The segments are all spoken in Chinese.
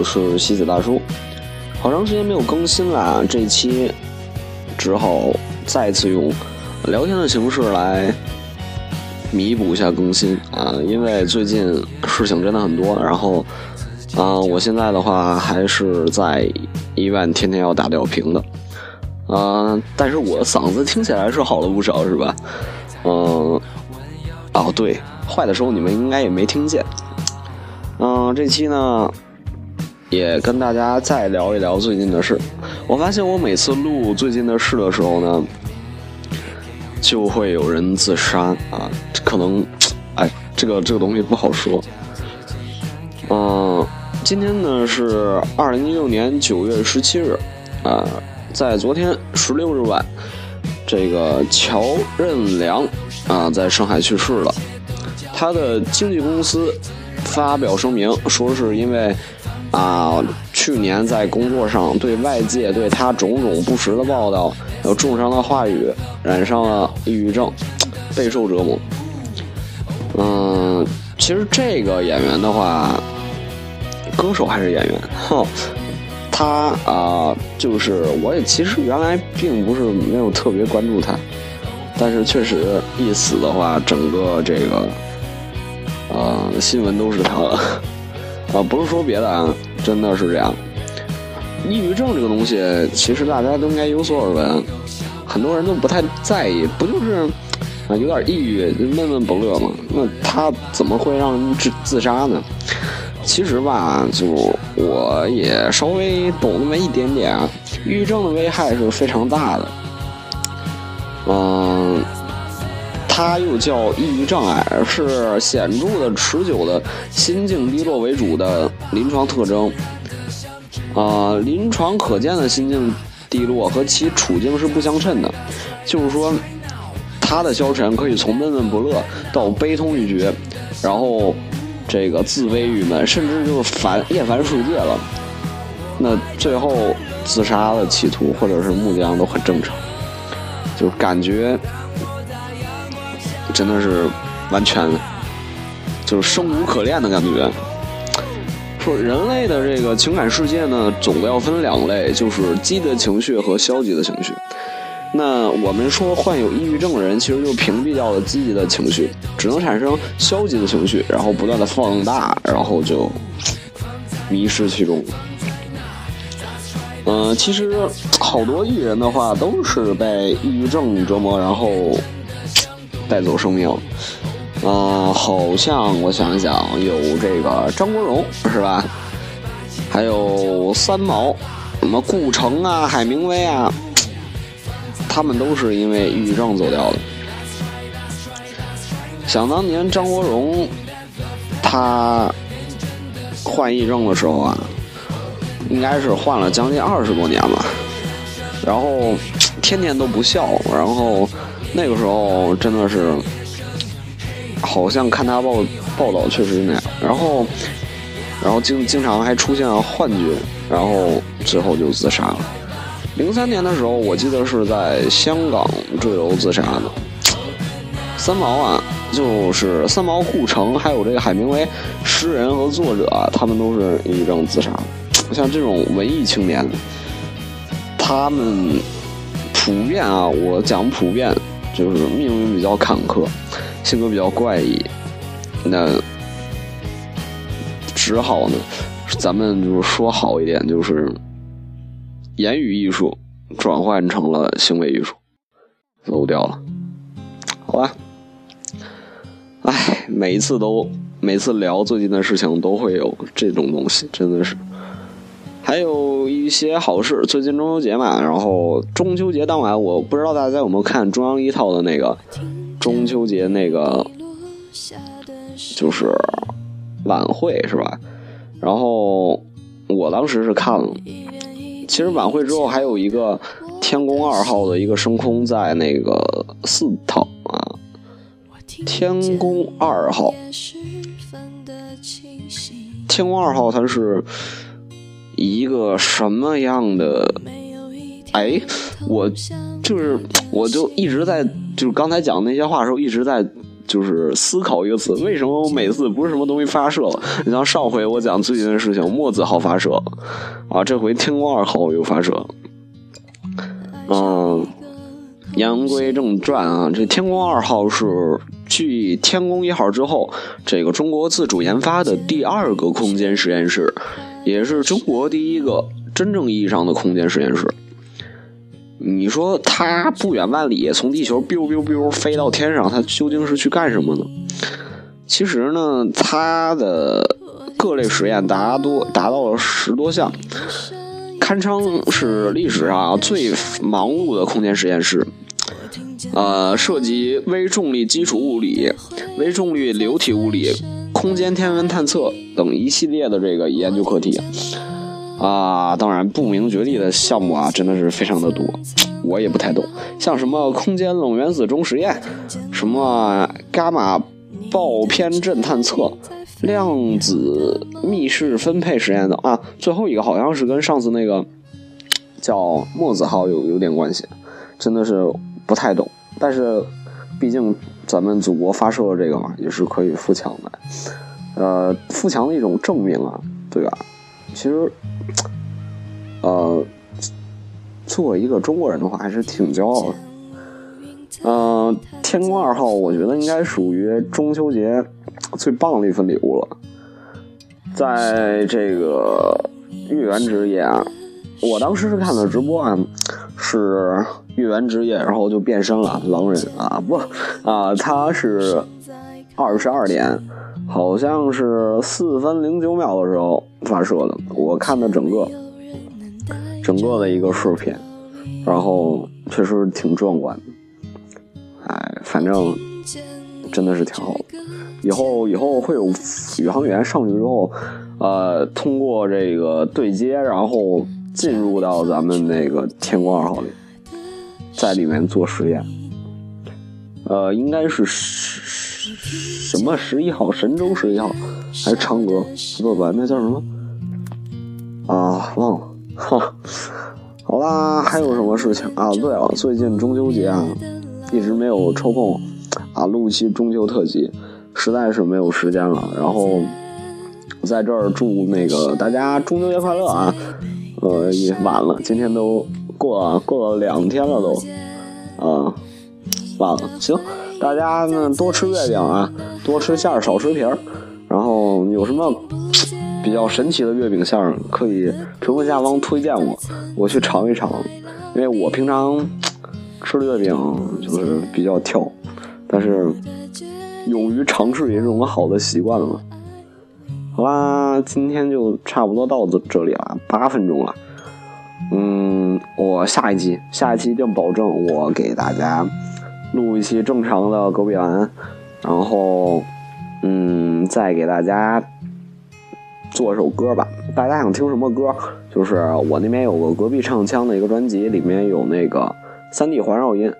我是西子大叔。好长时间没有更新了，这期只好再次用聊天的形式来弥补一下更新啊，因为最近事情真的很多。然后啊，我现在的话还是在医院天天要打吊瓶的，啊，但是我嗓子听起来是好了不少，是吧？嗯，哦对，坏的时候你们应该也没听见。嗯，这期呢。也跟大家再聊一聊最近的事。我发现我每次录最近的事的时候呢，就会有人自杀啊。可能，哎，这个这个东西不好说。嗯，今天呢是二零一六年九月十七日啊，在昨天十六日晚，这个乔任梁啊在上海去世了。他的经纪公司发表声明说是因为。啊，去年在工作上对外界对他种种不实的报道，有重伤的话语，染上了抑郁症，备受折磨。嗯，其实这个演员的话，歌手还是演员，哼，他啊，就是我也其实原来并不是没有特别关注他，但是确实一死的话，整个这个呃新闻都是他了。啊，不是说别的啊，真的是这样。抑郁症这个东西，其实大家都应该有所耳闻，很多人都不太在意，不就是啊有点抑郁，闷闷不乐嘛？那他怎么会让人自自杀呢？其实吧，就我也稍微懂那么一点点啊，抑郁症的危害是非常大的。嗯。它又叫抑郁障碍，是显著的、持久的心境低落为主的临床特征。啊，临床可见的心境低落和其处境是不相称的，就是说，他的消沉可以从闷闷不乐到悲痛欲绝，然后这个自卑郁闷，甚至就是烦厌烦世界了。那最后自杀的企图或者是目的都很正常，就是感觉。真的是完全就是生无可恋的感觉。说人类的这个情感世界呢，总的要分两类，就是积极的情绪和消极的情绪。那我们说患有抑郁症的人，其实就屏蔽掉了积极的情绪，只能产生消极的情绪，然后不断的放大，然后就迷失其中。嗯，其实好多艺人的话都是被抑郁症折磨，然后。带走生命，嗯，好像我想想，有这个张国荣是吧？还有三毛，什么顾城啊、海明威啊，他们都是因为抑郁症走掉的。想当年张国荣他患抑郁症的时候啊，应该是患了将近二十多年吧，然后天天都不笑，然后。那个时候真的是，好像看他报报道确实是那样，然后，然后经经常还出现幻觉，然后最后就自杀了。零三年的时候，我记得是在香港坠楼自杀的。三毛啊，就是三毛、顾城，还有这个海明威，诗人和作者，他们都是抑郁症自杀。像这种文艺青年，他们普遍啊，我讲普遍。就是命运比较坎坷，性格比较怪异，那只好呢，咱们就是说好一点，就是言语艺术转换成了行为艺术，走掉了，好吧？哎，每一次都每次聊最近的事情都会有这种东西，真的是。还有一些好事，最近中秋节嘛，然后中秋节当晚，我不知道大家有没有看中央一套的那个中秋节那个，就是晚会是吧？然后我当时是看了，其实晚会之后还有一个天宫二号的一个升空在那个四套啊，天宫二号，天宫二号它是。一个什么样的？哎，我就是，我就一直在，就是刚才讲那些话的时候，一直在就是思考一个词，为什么我每次不是什么东西发射了？你像上回我讲最近的事情，墨子号发射，啊，这回天宫二号又发射。嗯，言归正传啊，这天宫二号是继天宫一号之后，这个中国自主研发的第二个空间实验室，也是中国第一个真正意义上的空间实验室。你说它不远万里从地球 biu biu biu 飞到天上，它究竟是去干什么呢？其实呢，它的各类实验达多达到了十多项，堪称是历史上最忙碌的空间实验室。呃，涉及微重力基础物理、微重力流体物理、空间天文探测等一系列的这个研究课题。啊，当然不明觉厉的项目啊，真的是非常的多，我也不太懂。像什么空间冷原子钟实验，什么伽马暴偏振探测、量子密室分配实验等啊，最后一个好像是跟上次那个叫墨子号有有点关系，真的是不太懂。但是毕竟咱们祖国发射了这个嘛，也是可以富强的，呃，富强的一种证明啊，对吧？其实。呃，作为一个中国人的话，还是挺骄傲的。嗯，天宫二号，我觉得应该属于中秋节最棒的一份礼物了。在这个月圆之夜啊，我当时是看的直播啊，是月圆之夜，然后就变身了狼人啊，不啊，他是二十二点，好像是四分零九秒的时候发射的，我看的整个。整个的一个视频，然后确实挺壮观的，哎，反正真的是挺好的。以后以后会有宇航员上去之后，呃，通过这个对接，然后进入到咱们那个天宫二号里，在里面做实验。呃，应该是什什么十一号？神舟十一号还是嫦娥？不不，那叫什么？啊，忘了。哈，好啦，还有什么事情啊？对了，最近中秋节啊，一直没有抽空啊录一期中秋特辑，实在是没有时间了。然后在这儿祝那个大家中秋节快乐啊！呃，也晚了，今天都过过了两天了都，啊，晚了。行，大家呢多吃月饼啊，多吃馅儿，少吃皮儿。然后有什么？比较神奇的月饼馅儿，可以评论下方推荐我，我去尝一尝。因为我平常吃的月饼就是比较挑，但是勇于尝试也是种好的习惯了。好啦，今天就差不多到这这里了，八分钟了。嗯，我下一期下一期一定保证我给大家录一期正常的隔壁栏，然后嗯再给大家。做首歌吧，大家想听什么歌？就是我那边有个隔壁唱腔的一个专辑，里面有那个三 D 环绕音，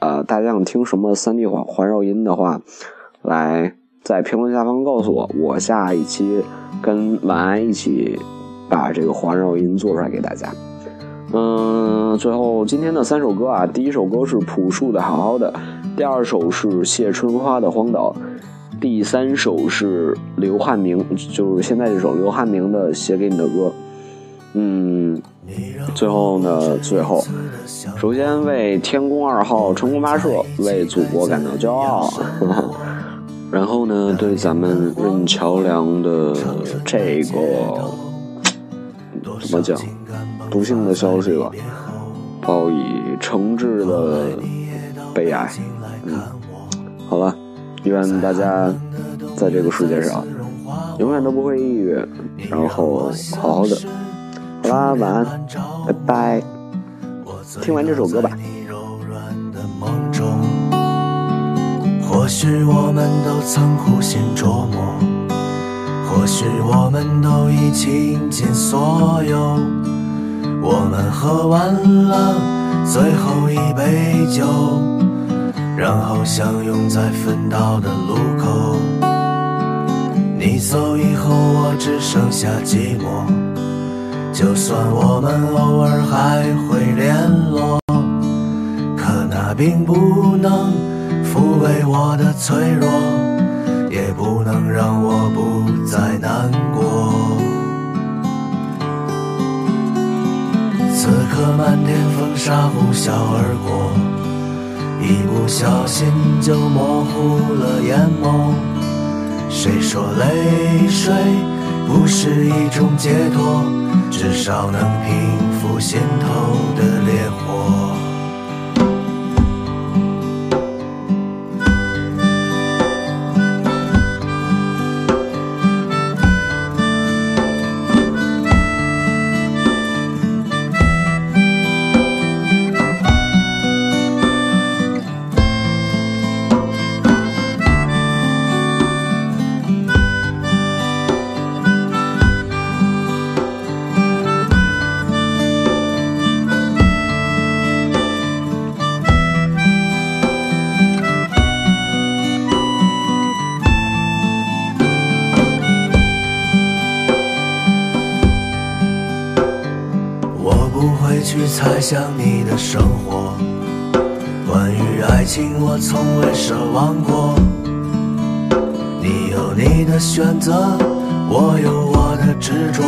呃，大家想听什么三 D 环环绕音的话，来在评论下方告诉我，我下一期跟晚安一起把这个环绕音做出来给大家。嗯，最后今天的三首歌啊，第一首歌是朴树的好好的，第二首是谢春花的荒岛。第三首是刘汉明，就是现在这首刘汉明的写给你的歌。嗯，最后呢，最后，首先为天宫二号成功发射，为祖国感到骄傲。然后呢，对咱们任桥梁的这个怎么讲，不幸的消息吧，报以诚挚的悲哀。嗯，好了。愿大家在这个世界上永远都不会抑郁，然后好好的。好啦，晚安，拜拜。听完这首歌吧。许我们都曾苦心琢磨，或许我们都已倾尽所有。我们喝完了最后一杯酒。然后相拥在分道的路口，你走以后，我只剩下寂寞。就算我们偶尔还会联络，可那并不能。抚慰我的脆弱，也不能让我不再难过。此刻漫天风沙呼啸而过，一不小心就模糊了眼眸。谁说泪水不是一种解脱？至少能平复心去猜想你的生活，关于爱情我从未奢望过。你有你的选择，我有我的执着，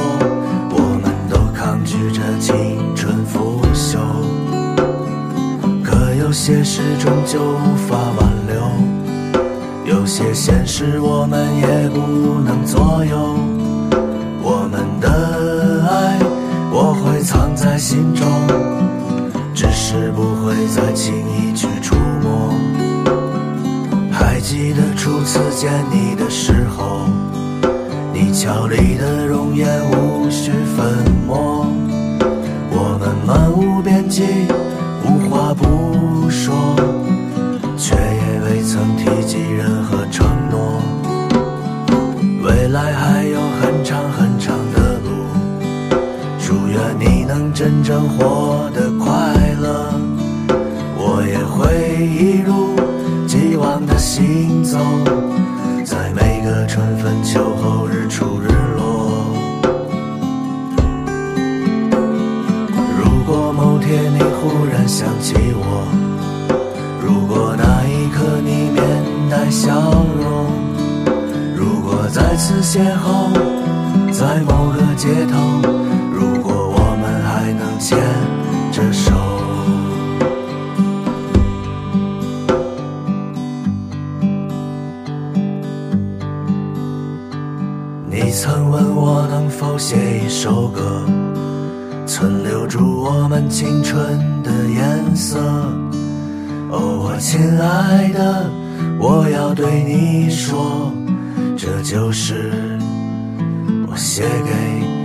我们都抗拒着青春腐朽。可有些事终究无法挽留，有些现实我们也不能左右。我们的。我会藏在心中，只是不会再轻易去触摸。还记得初次见你的时候，你俏丽的容颜无需粉墨。我们漫无边际，无话不说，却也未曾提及任真正活得快乐，我也会一如既往的行走，在每个春分秋后日出日落。如果某天你忽然想起我，如果那一刻你面带笑容，如果再次邂逅在某个街头。色。哦，我亲爱的，我要对你说，这就是我写给。